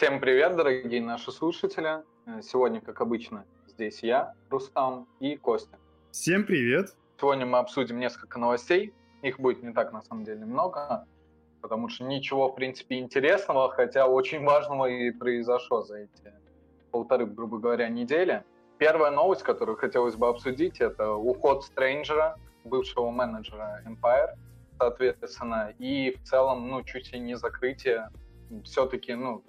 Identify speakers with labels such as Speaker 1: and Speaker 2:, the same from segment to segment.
Speaker 1: Всем привет, дорогие наши слушатели. Э, сегодня, как обычно, здесь я, Рустам и Костя.
Speaker 2: Всем привет.
Speaker 1: Сегодня мы обсудим несколько новостей. Их будет не так, на самом деле, много, потому что ничего, в принципе, интересного, хотя очень важного и произошло за эти полторы, грубо говоря, недели. Первая новость, которую хотелось бы обсудить, это уход Стрэнджера, бывшего менеджера Empire, соответственно, и в целом, ну, чуть ли не закрытие все-таки, ну,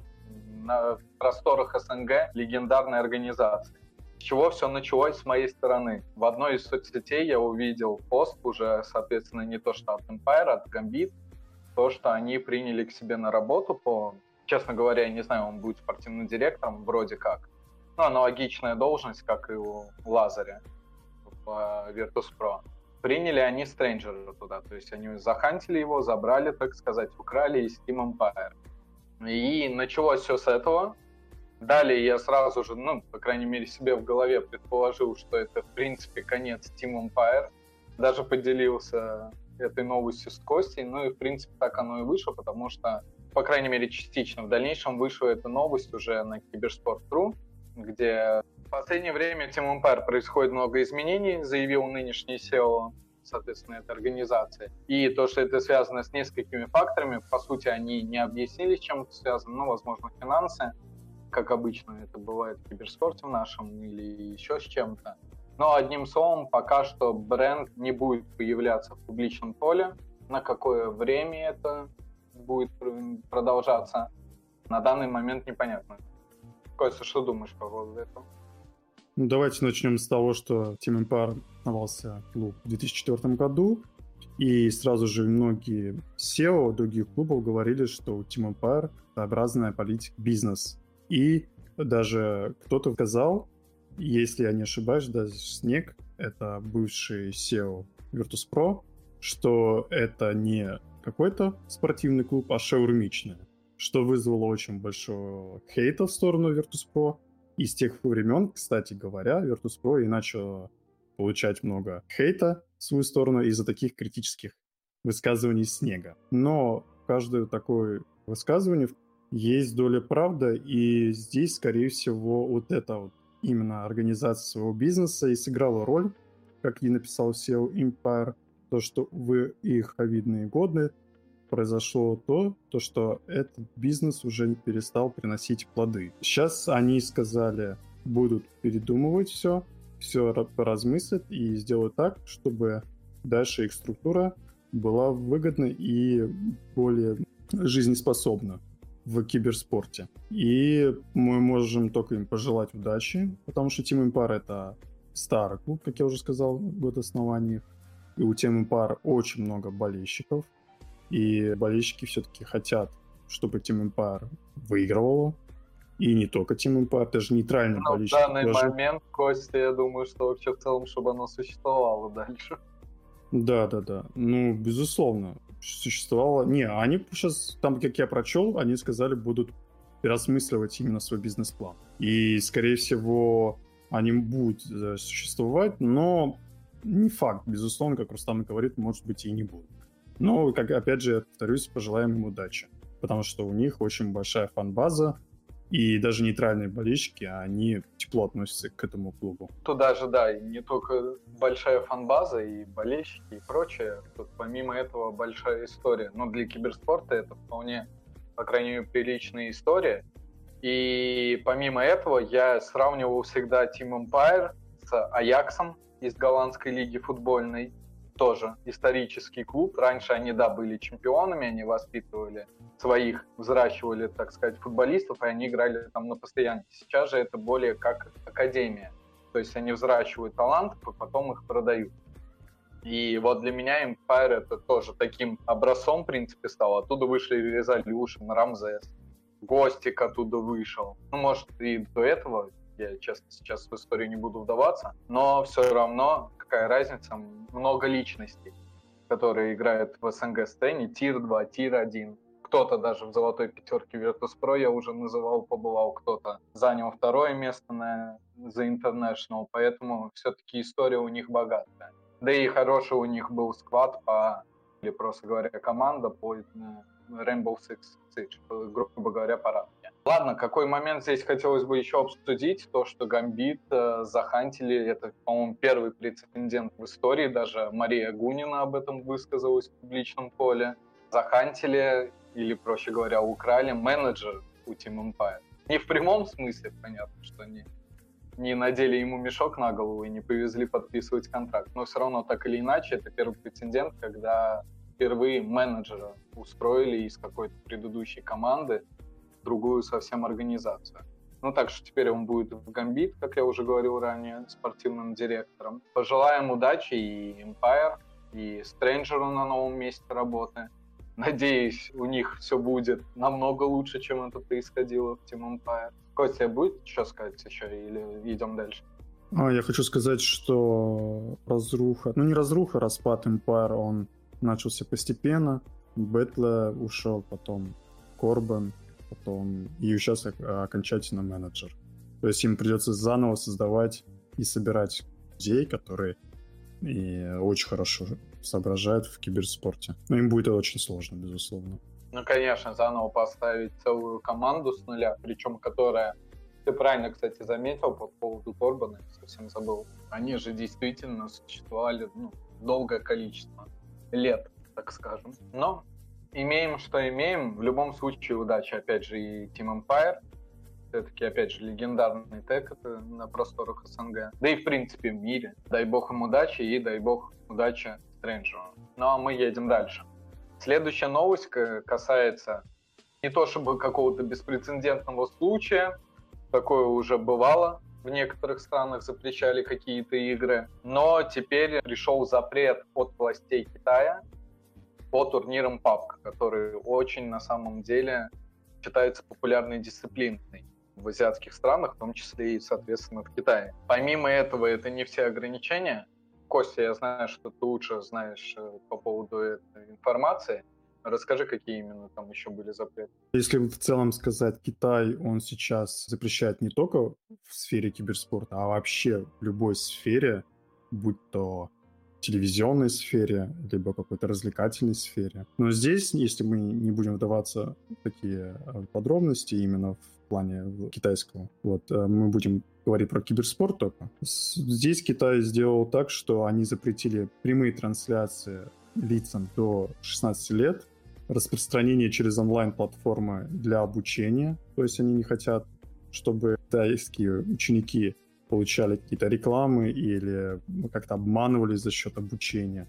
Speaker 1: на просторах СНГ легендарной организации. С чего все началось с моей стороны? В одной из соцсетей я увидел пост уже, соответственно, не то что от Empire, а от Gambit, то, что они приняли к себе на работу по, честно говоря, я не знаю, он будет спортивным директором, вроде как. Ну, аналогичная должность, как и у Лазаря в э, Virtus.pro. Приняли они Стрэнджера туда, то есть они захантили его, забрали, так сказать, украли из Team Empire. И началось все с этого. Далее я сразу же, ну, по крайней мере, себе в голове предположил, что это, в принципе, конец Team Empire. Даже поделился этой новостью с Костей. Ну и, в принципе, так оно и вышло, потому что, по крайней мере, частично. В дальнейшем вышла эта новость уже на Киберспорт.ру, где в последнее время Team Empire происходит много изменений, заявил нынешний SEO соответственно, этой организации. И то, что это связано с несколькими факторами, по сути, они не объяснили, с чем это связано, ну, возможно, финансы, как обычно это бывает в киберспорте в нашем или еще с чем-то. Но одним словом, пока что бренд не будет появляться в публичном поле. На какое время это будет продолжаться, на данный момент непонятно. Костя, что думаешь по поводу этого?
Speaker 2: Ну, давайте начнем с того, что Team Empire основался клуб в 2004 году, и сразу же многие SEO других клубов говорили, что у Team Empire своеобразная политика бизнес. И даже кто-то сказал, если я не ошибаюсь, даже Снег, это бывший SEO Virtus.pro, что это не какой-то спортивный клуб, а шаурмичный, что вызвало очень большой хейта в сторону Virtus.pro, и с тех времен, кстати говоря, Virtus.pro и начал получать много хейта в свою сторону из-за таких критических высказываний Снега. Но каждое такое высказывание есть доля правды, и здесь, скорее всего, вот это вот именно организация своего бизнеса и сыграла роль, как и написал SEO Empire, то, что в их ковидные годы произошло то, то, что этот бизнес уже перестал приносить плоды. Сейчас они сказали, будут передумывать все, все поразмыслят и сделают так, чтобы дальше их структура была выгодна и более жизнеспособна в киберспорте. И мы можем только им пожелать удачи, потому что Team Empire это старый клуб, как я уже сказал, год основания. И у Team Empire очень много болельщиков. И болельщики все-таки хотят, чтобы Team Empire выигрывало. И не только Team Empire, даже нейтральный
Speaker 1: Но
Speaker 2: болельщик.
Speaker 1: В данный
Speaker 2: даже...
Speaker 1: момент, Костя, я думаю, что вообще в целом, чтобы оно существовало дальше.
Speaker 2: Да, да, да. Ну, безусловно, существовало. Не, они сейчас, там, как я прочел, они сказали, будут переосмысливать именно свой бизнес-план. И, скорее всего, они будут э, существовать, но не факт, безусловно, как Рустам говорит, может быть и не будет. Но, как, опять же, повторюсь, пожелаем им удачи. Потому что у них очень большая фан-база, и даже нейтральные болельщики, они тепло относятся к этому клубу.
Speaker 1: Туда же, да, и не только большая фан-база, и болельщики, и прочее. Тут помимо этого большая история. Но для киберспорта это вполне, по крайней мере, приличная история. И помимо этого я сравнивал всегда Team Empire с Аяксом из голландской лиги футбольной тоже исторический клуб. Раньше они, да, были чемпионами, они воспитывали своих, взращивали, так сказать, футболистов, и они играли там на постоянке. Сейчас же это более как академия. То есть они взращивают талантов, и потом их продают. И вот для меня Empire это тоже таким образцом, в принципе, стал. Оттуда вышли Resolution, Рамзес, Гостик оттуда вышел. Ну, может, и до этого, я, честно, сейчас в историю не буду вдаваться, но все равно какая разница, много личностей, которые играют в СНГ-сцене, tier-2, tier-1. Кто-то даже в золотой пятерке Virtus.pro я уже называл, побывал, кто-то занял второе место на The International, поэтому все-таки история у них богатая. Да и хороший у них был сквад по, или просто говоря, команда по э, Rainbow Six Siege, грубо говоря, ранге. Ладно, какой момент здесь хотелось бы еще обсудить, то, что Гамбит э, захантили, это, по-моему, первый прецедент в истории, даже Мария Гунина об этом высказалась в публичном поле. Захантили, или, проще говоря, украли менеджер у Team Empire. Не в прямом смысле, понятно, что не, не надели ему мешок на голову и не повезли подписывать контракт, но все равно так или иначе это первый прецедент, когда впервые менеджера устроили из какой-то предыдущей команды другую совсем организацию. Ну, так что теперь он будет в Гамбит, как я уже говорил ранее, спортивным директором. Пожелаем удачи и Empire, и Стрэнджеру на новом месте работы. Надеюсь, у них все будет намного лучше, чем это происходило в Team Empire. Костя, будет что сказать еще или идем дальше?
Speaker 2: А, я хочу сказать, что разруха, ну не разруха, распад Empire, он начался постепенно. Бэтла ушел, потом Корбан, потом и сейчас окончательно менеджер. То есть им придется заново создавать и собирать людей, которые и очень хорошо соображают в киберспорте. Но им будет очень сложно, безусловно.
Speaker 1: Ну, конечно, заново поставить целую команду с нуля, причем которая, ты правильно, кстати, заметил по поводу Торбана, совсем забыл, они же действительно существовали ну, долгое количество лет, так скажем. Но имеем, что имеем. В любом случае, удачи, опять же, и Team Empire. Все-таки, опять же, легендарный тег это на просторах СНГ. Да и, в принципе, в мире. Дай бог им удачи и дай бог удачи Стрэнджеру. Ну, а мы едем дальше. Следующая новость касается не то чтобы какого-то беспрецедентного случая, такое уже бывало, в некоторых странах запрещали какие-то игры, но теперь пришел запрет от властей Китая по турнирам PUBG, которые очень на самом деле считаются популярной дисциплиной в азиатских странах, в том числе и, соответственно, в Китае. Помимо этого, это не все ограничения. Костя, я знаю, что ты лучше знаешь э, по поводу этой информации. Расскажи, какие именно там еще были запреты.
Speaker 2: Если в целом сказать, Китай, он сейчас запрещает не только в сфере киберспорта, а вообще в любой сфере, будь то телевизионной сфере, либо какой-то развлекательной сфере. Но здесь, если мы не будем вдаваться в такие э, подробности именно в плане китайского, вот, э, мы будем говорить про киберспорт только. Здесь Китай сделал так, что они запретили прямые трансляции лицам до 16 лет, распространение через онлайн-платформы для обучения, то есть они не хотят, чтобы китайские ученики получали какие-то рекламы или как-то обманывались за счет обучения.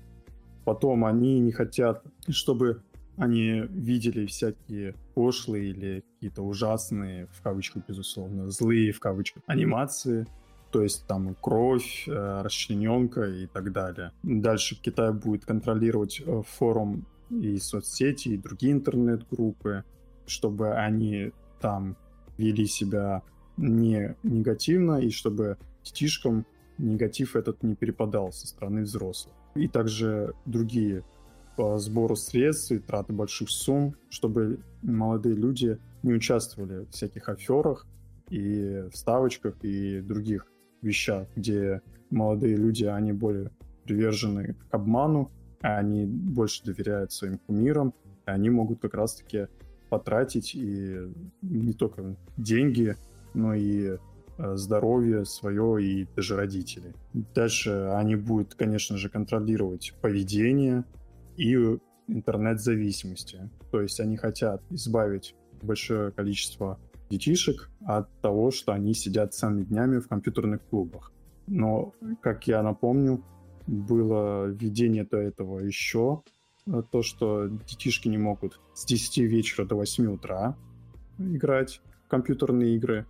Speaker 2: Потом они не хотят, чтобы они видели всякие пошлые или какие-то ужасные, в кавычках, безусловно, злые, в кавычках, анимации, то есть там кровь, э, расчлененка и так далее. Дальше Китай будет контролировать э, форум и соцсети, и другие интернет-группы, чтобы они там вели себя не негативно, и чтобы детишкам негатив этот не перепадал со стороны взрослых. И также другие по сбору средств и траты больших сумм, чтобы молодые люди не участвовали в всяких аферах и ставочках и других вещах, где молодые люди, они более привержены к обману, они больше доверяют своим кумирам, они могут как раз-таки потратить и не только деньги, но и э, здоровье свое и даже родителей. Дальше они будут, конечно же, контролировать поведение и интернет-зависимости. То есть они хотят избавить большое количество детишек от того, что они сидят целыми днями в компьютерных клубах. Но, как я напомню, было введение до этого еще э, то, что детишки не могут с 10 вечера до 8 утра играть в компьютерные игры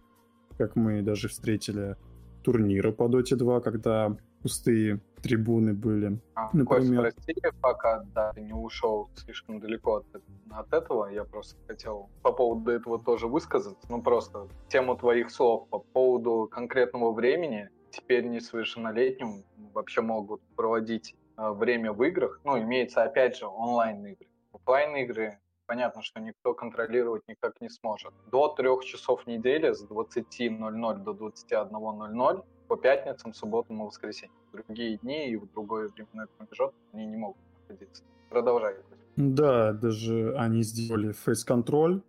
Speaker 2: как мы даже встретили турниры по Dota 2, когда пустые трибуны были.
Speaker 1: А, например. Кость, прости, пока да, не ушел слишком далеко от, от этого, я просто хотел по поводу этого тоже высказаться, ну просто тему твоих слов по поводу конкретного времени, теперь несовершеннолетним вообще могут проводить а, время в играх, ну, имеется опять же онлайн-игры. Оффлайн-игры понятно, что никто контролировать никак не сможет. До трех часов недели с 20.00 до 21.00 по пятницам, субботам и воскресеньям. Другие дни и в другой временной промежуток они не могут находиться. Продолжай.
Speaker 2: Да, даже они сделали фейс-контроль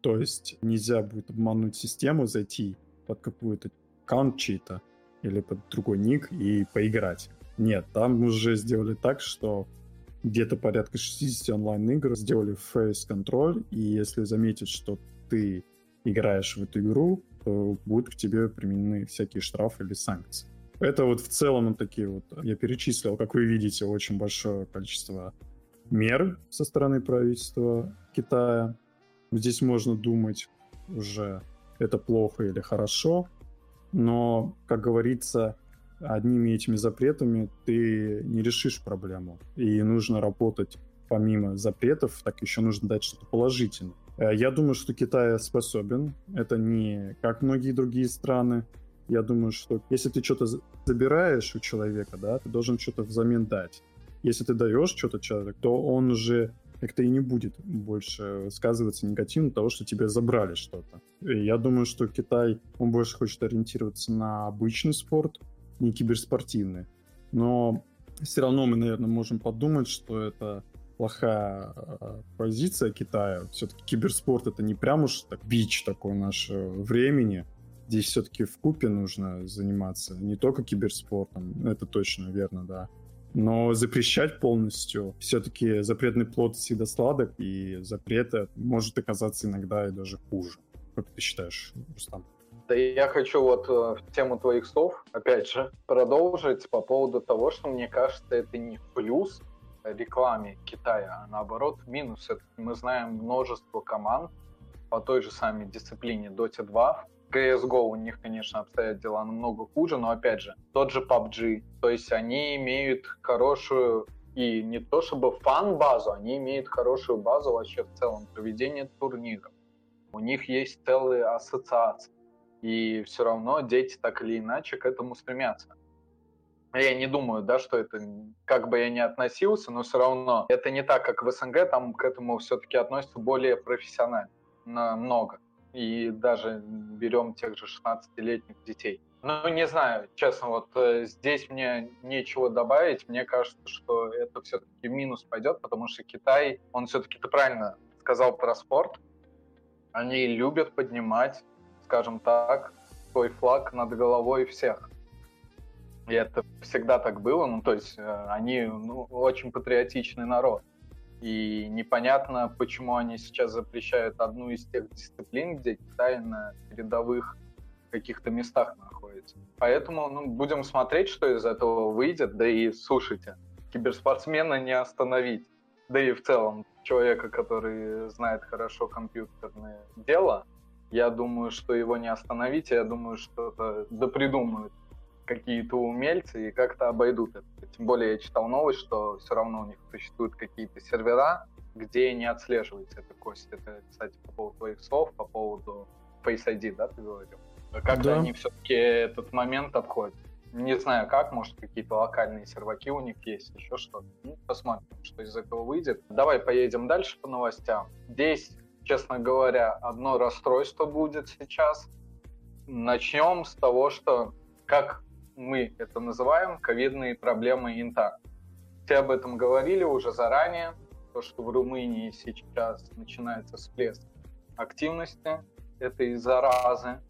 Speaker 2: То есть нельзя будет обмануть систему, зайти под какую-то аккаунт чей-то или под другой ник и поиграть. Нет, там уже сделали так, что где-то порядка 60 онлайн-игр сделали фейс-контроль, и если заметят, что ты играешь в эту игру, то будут к тебе применены всякие штрафы или санкции. Это вот в целом вот такие вот, я перечислил, как вы видите, очень большое количество мер со стороны правительства Китая. Здесь можно думать уже, это плохо или хорошо, но, как говорится, одними этими запретами ты не решишь проблему. И нужно работать помимо запретов, так еще нужно дать что-то положительное. Э, я думаю, что Китай способен. Это не как многие другие страны. Я думаю, что если ты что-то забираешь у человека, да, ты должен что-то взамен дать. Если ты даешь что-то человеку, то он уже как-то и не будет больше сказываться негативно того, что тебе забрали что-то. Я думаю, что Китай, он больше хочет ориентироваться на обычный спорт, не киберспортивный. Но все равно мы, наверное, можем подумать, что это плохая э, позиция Китая. Все-таки киберспорт это не прям уж так бич такой нашего времени. Здесь все-таки в купе нужно заниматься не только киберспортом, это точно верно, да. Но запрещать полностью, все-таки запретный плод всегда сладок, и запрета может оказаться иногда и даже хуже. Как ты считаешь, Рустам?
Speaker 1: Я хочу вот э, в тему твоих слов, опять же, продолжить по поводу того, что мне кажется, это не плюс рекламе Китая, а наоборот минус. Мы знаем множество команд по той же самой дисциплине Dota 2. В CSGO у них, конечно, обстоят дела намного хуже, но опять же, тот же PUBG. То есть они имеют хорошую и не то чтобы фан-базу, они имеют хорошую базу вообще в целом проведения турниров. У них есть целые ассоциации. И все равно дети так или иначе к этому стремятся я не думаю, да, что это, как бы я ни относился, но все равно это не так, как в СНГ, там к этому все-таки относятся более профессионально, много. И даже берем тех же 16-летних детей. Ну, не знаю, честно, вот э, здесь мне нечего добавить. Мне кажется, что это все-таки минус пойдет, потому что Китай, он все-таки, ты правильно сказал про спорт, они любят поднимать, скажем так, свой флаг над головой всех. И это всегда так было, ну, то есть э, они ну, очень патриотичный народ. И непонятно, почему они сейчас запрещают одну из тех дисциплин, где Китай на передовых каких-то местах находится. Поэтому ну, будем смотреть, что из этого выйдет. Да и слушайте, киберспортсмена не остановить. Да и в целом человека, который знает хорошо компьютерное дело, я думаю, что его не остановить, я думаю, что-то допридумают какие-то умельцы и как-то обойдут это. Тем более я читал новость, что все равно у них существуют какие-то сервера, где не отслеживается эта кость. Это, кстати, по поводу твоих слов, по поводу Face ID, да, ты говорил? Как-то да. они все-таки этот момент обходят. Не знаю как, может, какие-то локальные серваки у них есть, еще что-то. Ну, посмотрим, что из этого выйдет. Давай поедем дальше по новостям. Здесь, честно говоря, одно расстройство будет сейчас. Начнем с того, что как мы это называем ковидные проблемы инта. Все об этом говорили уже заранее, то, что в Румынии сейчас начинается всплеск активности этой заразы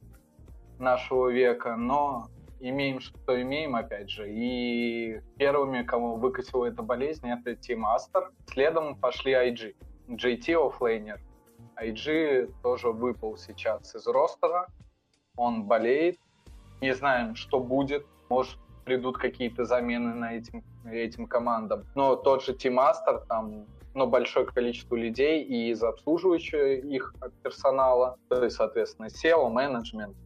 Speaker 1: нашего века, но имеем, что имеем, опять же. И первыми, кому выкатила эта болезнь, это Team Aster. Следом пошли IG. JT offlaner IG тоже выпал сейчас из ростера. Он болеет. Не знаем, что будет может, придут какие-то замены на этим, этим командам. Но тот же Team Aster, там но большое количество людей и из обслуживающего их персонала, то есть, соответственно, CEO, менеджмент,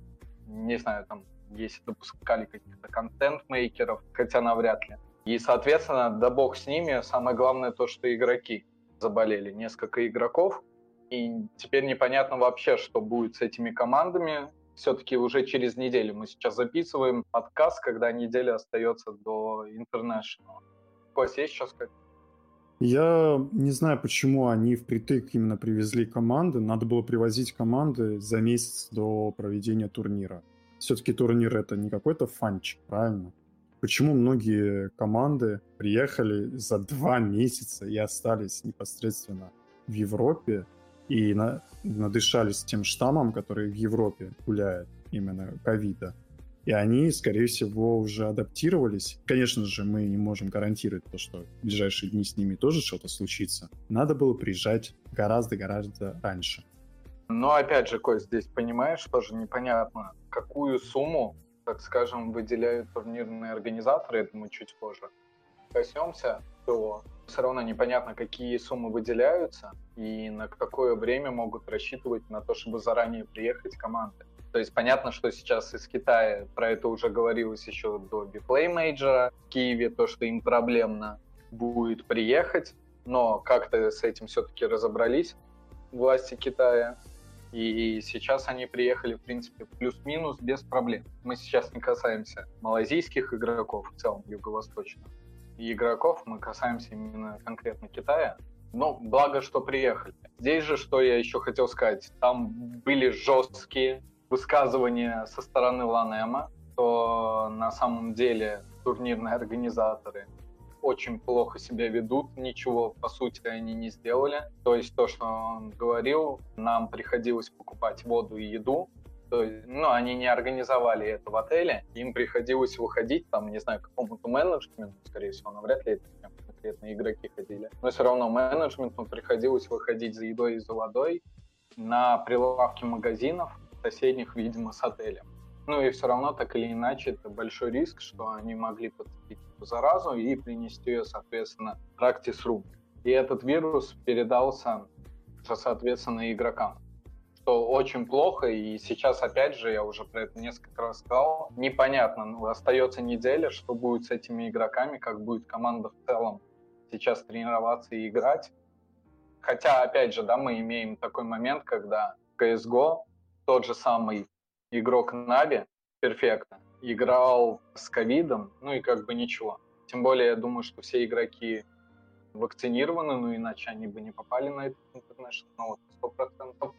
Speaker 1: не знаю, там, если допускали каких-то контент-мейкеров, хотя навряд ли. И, соответственно, да бог с ними, самое главное то, что игроки заболели, несколько игроков, и теперь непонятно вообще, что будет с этими командами, все-таки уже через неделю. Мы сейчас записываем подкаст, когда неделя остается до International. Кость, есть сейчас как?
Speaker 2: Я не знаю, почему они впритык именно привезли команды. Надо было привозить команды за месяц до проведения турнира. Все-таки турнир это не какой-то фанчик, правильно? Почему многие команды приехали за два месяца и остались непосредственно в Европе и на, надышались тем штаммом, который в Европе гуляет, именно ковида. И они, скорее всего, уже адаптировались. Конечно же, мы не можем гарантировать то, что в ближайшие дни с ними тоже что-то случится. Надо было приезжать гораздо-гораздо раньше.
Speaker 1: Но опять же, Кость, здесь понимаешь, тоже непонятно, какую сумму, так скажем, выделяют турнирные организаторы, это мы чуть позже коснемся, то все равно непонятно, какие суммы выделяются и на какое время могут рассчитывать на то, чтобы заранее приехать команды. То есть понятно, что сейчас из Китая, про это уже говорилось еще до Biplay Major в Киеве, то, что им проблемно будет приехать, но как-то с этим все-таки разобрались власти Китая. И сейчас они приехали, в принципе, плюс-минус без проблем. Мы сейчас не касаемся малазийских игроков, в целом юго-восточных игроков, мы касаемся именно конкретно Китая. Но благо, что приехали. Здесь же, что я еще хотел сказать, там были жесткие высказывания со стороны Ланема, что на самом деле турнирные организаторы очень плохо себя ведут, ничего, по сути, они не сделали. То есть то, что он говорил, нам приходилось покупать воду и еду, то есть, ну, они не организовали это в отеле, им приходилось выходить, там, не знаю, какому-то менеджменту, скорее всего, но вряд ли это прям конкретно игроки ходили. Но все равно менеджменту приходилось выходить за едой и за водой на прилавки магазинов, соседних, видимо, с отелем. Ну и все равно, так или иначе, это большой риск, что они могли подцепить эту заразу и принести ее, соответственно, Practice Room. И этот вирус передался, соответственно, игрокам что очень плохо, и сейчас, опять же, я уже про это несколько раз сказал, непонятно, ну, остается неделя, что будет с этими игроками, как будет команда в целом сейчас тренироваться и играть. Хотя, опять же, да, мы имеем такой момент, когда CSGO, тот же самый игрок Нави, перфектно, играл с ковидом, ну и как бы ничего. Тем более, я думаю, что все игроки вакцинированы, ну иначе они бы не попали на этот интернешнл, ну вот, сто процентов.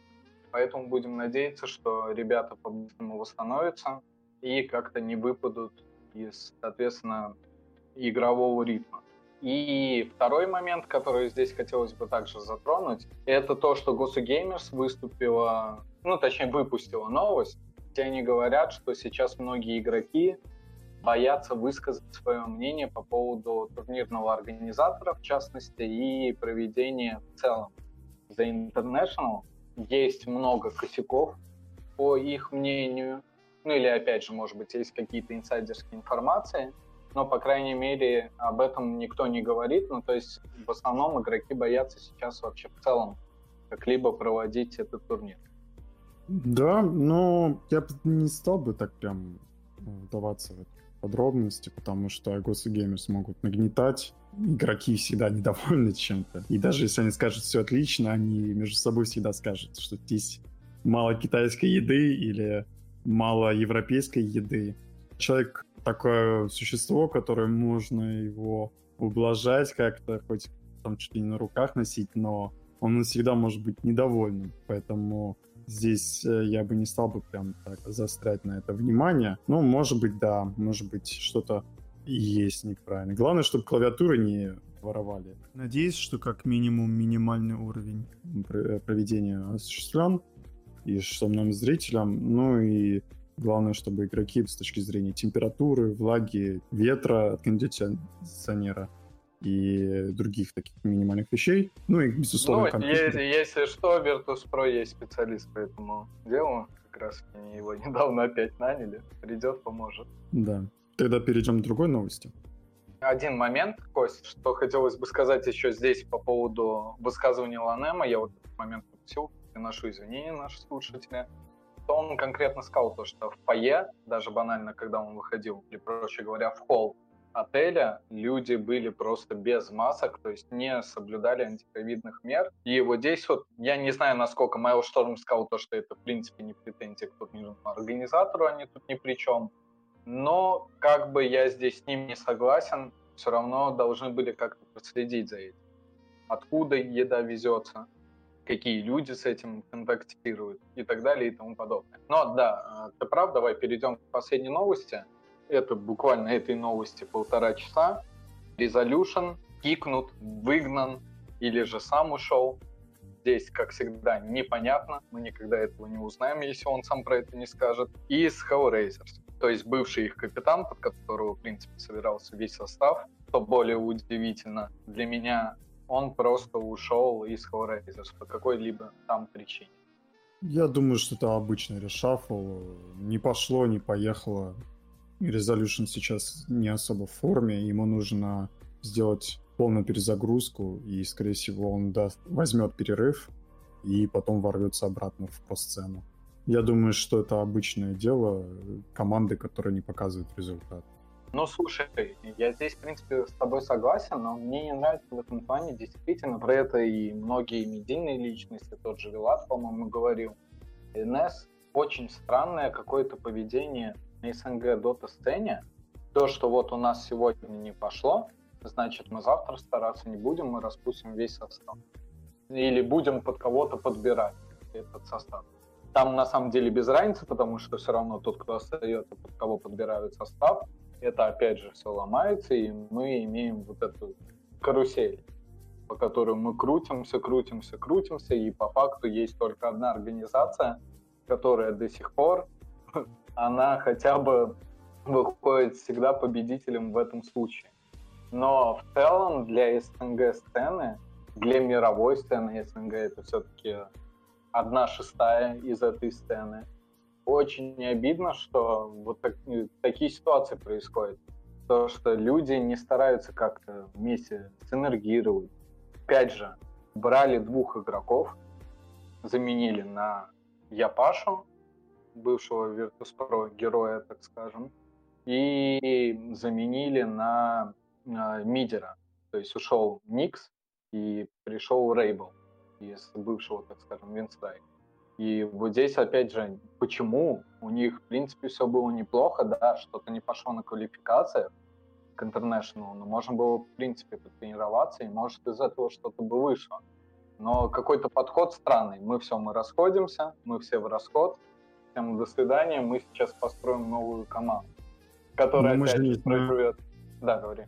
Speaker 1: Поэтому будем надеяться, что ребята по-быстрому восстановятся и как-то не выпадут из, соответственно, игрового ритма. И второй момент, который здесь хотелось бы также затронуть, это то, что Gosu Gamers выступила, ну, точнее, выпустила новость, где они говорят, что сейчас многие игроки боятся высказать свое мнение по поводу турнирного организатора, в частности, и проведения в целом The International, есть много косяков, по их мнению. Ну или, опять же, может быть, есть какие-то инсайдерские информации, но, по крайней мере, об этом никто не говорит. Ну, то есть, в основном игроки боятся сейчас вообще в целом как-либо проводить этот турнир.
Speaker 2: Да, но я бы не стал бы так прям вдаваться в подробности, потому что Ghost Gamers могут нагнетать игроки всегда недовольны чем-то. И даже если они скажут все отлично, они между собой всегда скажут, что здесь мало китайской еды или мало европейской еды. Человек такое существо, которое можно его ублажать как-то, хоть там чуть ли не на руках носить, но он всегда может быть недовольным. Поэтому здесь э, я бы не стал бы прям так заострять на это внимание. Ну, может быть, да, может быть, что-то есть неправильно. Главное, чтобы клавиатуры не воровали. Надеюсь, что как минимум минимальный уровень проведения осуществлен, и что многим зрителям, ну и главное, чтобы игроки с точки зрения температуры, влаги, ветра от кондиционера и других таких минимальных вещей. Ну и, безусловно,
Speaker 1: ну, если, если что, Virtus.pro есть специалист по этому делу. Как раз они его недавно опять наняли. Придет, поможет.
Speaker 2: Да. Тогда перейдем к другой новости.
Speaker 1: Один момент, Кость, что хотелось бы сказать еще здесь по поводу высказывания Ланема. Я вот этот момент пропустил, приношу извинения наши слушатели. То он конкретно сказал то, что в ПАЕ, даже банально, когда он выходил, или, проще говоря, в холл отеля, люди были просто без масок, то есть не соблюдали антиковидных мер. И вот здесь вот, я не знаю, насколько Майл Шторм сказал то, что это, в принципе, не претензия к турнирному организатору, они тут ни при чем но как бы я здесь с ним не согласен, все равно должны были как-то проследить за этим. Откуда еда везется, какие люди с этим контактируют и так далее и тому подобное. Но да, ты прав, давай перейдем к последней новости. Это буквально этой новости полтора часа. Resolution кикнут, выгнан или же сам ушел. здесь, как всегда, непонятно. Мы никогда этого не узнаем, если он сам про это не скажет. И с Hellraisers. То есть бывший их капитан, под которого, в принципе, собирался весь состав. Что более удивительно для меня, он просто ушел из Hellraisers по какой-либо там причине.
Speaker 2: Я думаю, что это обычный решафл. Не пошло, не поехало. Resolution сейчас не особо в форме. Ему нужно сделать полную перезагрузку, и, скорее всего, он даст, возьмет перерыв и потом ворвется обратно в про-сцену. Я думаю, что это обычное дело команды, которые не показывают результат.
Speaker 1: Ну, слушай, я здесь, в принципе, с тобой согласен, но мне не нравится в этом плане действительно про это и многие медийные личности, тот же Вилат, по-моему, говорил. НС очень странное какое-то поведение на СНГ дота-сцене. То, что вот у нас сегодня не пошло, значит, мы завтра стараться не будем, мы распустим весь состав. Или будем под кого-то подбирать этот состав. Там на самом деле без разницы, потому что все равно тот, кто остается, под кого подбирают состав, это опять же все ломается, и мы имеем вот эту карусель, по которой мы крутимся, крутимся, крутимся, и по факту есть только одна организация, которая до сих пор, она хотя бы выходит всегда победителем в этом случае. Но в целом для СНГ сцены, для мировой сцены СНГ это все-таки одна шестая из этой сцены. Очень обидно, что вот так, такие ситуации происходят. То, что люди не стараются как-то вместе синергировать. Опять же, брали двух игроков, заменили на Япашу, бывшего Virtus.pro героя, так скажем, и заменили на э, мидера. То есть ушел Никс и пришел Рейбл из бывшего, так скажем, Винстрайк. И вот здесь, опять же, почему у них, в принципе, все было неплохо, да, что-то не пошло на квалификациях к International, но можно было, в принципе, потренироваться, и может из этого что-то бы вышло. Но какой-то подход странный. Мы все, мы расходимся, мы все в расход, всем до свидания, мы сейчас построим новую команду, которая
Speaker 2: Но мы
Speaker 1: опять
Speaker 2: же не
Speaker 1: проживет. Да, говори.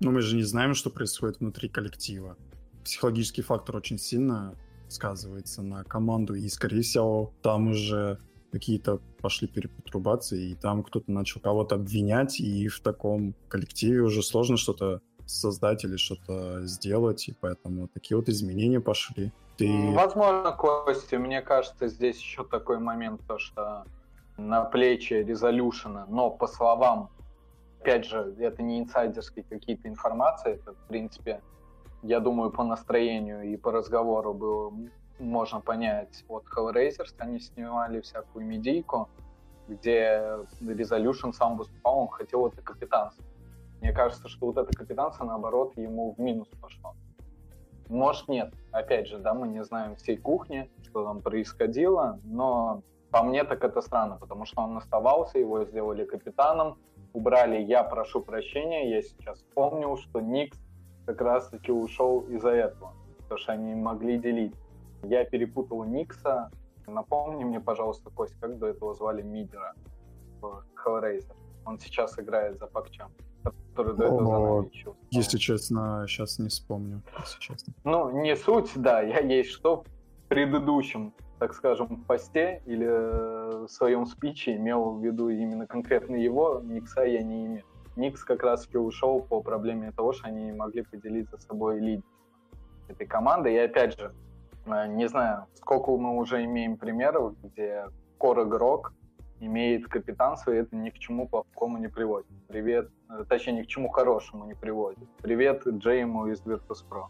Speaker 2: Но мы же не знаем, что происходит внутри коллектива. Психологический фактор очень сильно сказывается на команду, и, скорее всего, там уже какие-то пошли перепотрубации, и там кто-то начал кого-то обвинять, и в таком коллективе уже сложно что-то создать или что-то сделать, и поэтому такие вот изменения пошли.
Speaker 1: Ты... Возможно, Костя, мне кажется, здесь еще такой момент, то что на плечи резолюшена, но по словам опять же, это не инсайдерские какие-то информации, это, в принципе, я думаю, по настроению и по разговору было можно понять от Hellraisers, они снимали всякую медийку, где Resolution сам выступал, он хотел это капитанство. Мне кажется, что вот это капитанство, наоборот, ему в минус пошло. Может, нет. Опять же, да, мы не знаем всей кухни, что там происходило, но по мне так это странно, потому что он оставался, его сделали капитаном, убрали «Я прошу прощения», я сейчас вспомнил, что Никс как раз-таки ушел из-за этого, потому что они могли делить. Я перепутал Никса. Напомни мне, пожалуйста, Кость, как до этого звали Мидера в Hellraiser? Он сейчас играет за Пакчам, который до этого за еще
Speaker 2: Если честно, сейчас не вспомню, если честно.
Speaker 1: Ну, не суть, да, я есть что в предыдущем так скажем, посте или э, в своем спиче имел в виду именно конкретно его, Никса я не имел. Никс как раз-таки ушел по проблеме того, что они не могли поделиться с собой лидерством этой команды. И опять же, э, не знаю, сколько мы уже имеем примеров, где кор-игрок имеет капитанство, и это ни к чему плохому не приводит. Привет, э, точнее, ни к чему хорошему не приводит. Привет Джейму из Virtus.pro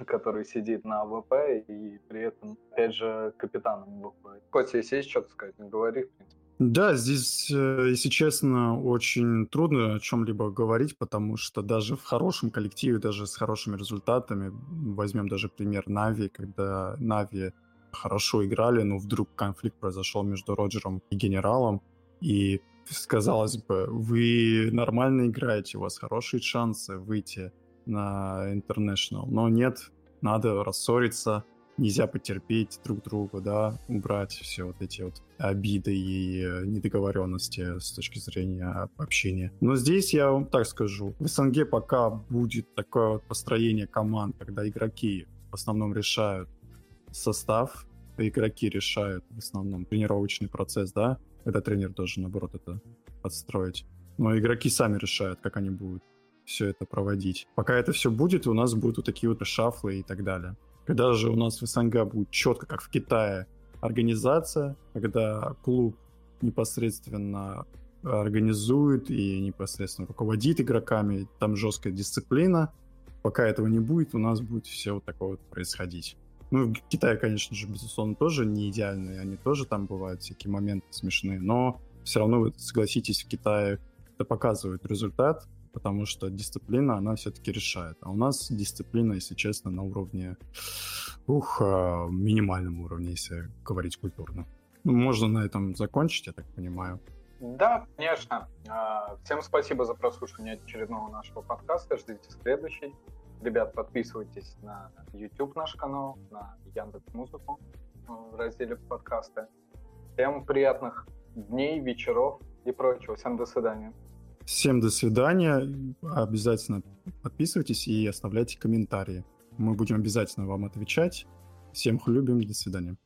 Speaker 1: который сидит на AWP и при этом, опять же, капитаном выходит. Котя, если есть что-то сказать, не говори, в принципе.
Speaker 2: Да, здесь, э, если честно, очень трудно о чем-либо говорить, потому что даже в хорошем коллективе, даже с хорошими результатами, возьмем даже пример Navi, когда Navi хорошо играли, но вдруг конфликт произошел между Роджером и Генералом, и казалось бы, вы нормально играете, у вас хорошие шансы выйти на International. Но нет, надо рассориться, нельзя потерпеть друг друга, да, убрать все вот эти вот обиды и э, недоговоренности с точки зрения общения. Но здесь я вам так скажу, в СНГ пока будет такое вот построение команд, когда игроки в основном решают состав, игроки решают в основном тренировочный процесс, да, когда тренер должен, наоборот, это подстроить. Но игроки сами решают, как они будут все это проводить. Пока это все будет, у нас будут вот такие вот шафлы и так далее. Когда же у нас в СНГ будет четко, как в Китае, организация, когда клуб непосредственно организует и непосредственно руководит игроками, там жесткая дисциплина. Пока этого не будет, у нас будет все вот такое вот происходить. Ну, в Китае, конечно же, безусловно, тоже не идеальные, они тоже там бывают всякие моменты смешные, но все равно, вы согласитесь, в Китае это показывает результат, потому что дисциплина, она все-таки решает. А у нас дисциплина, если честно, на уровне, ух, а, минимальном уровне, если говорить культурно. Ну, можно на этом закончить, я так понимаю.
Speaker 1: Да, конечно. А, всем спасибо за прослушивание очередного нашего подкаста. Ждите следующий. Ребят, подписывайтесь на YouTube наш канал, на Яндекс Музыку в разделе подкасты. Всем приятных дней, вечеров и прочего. Всем до свидания.
Speaker 2: Всем до свидания. Обязательно подписывайтесь и оставляйте комментарии. Мы будем обязательно вам отвечать. Всем любим. До свидания.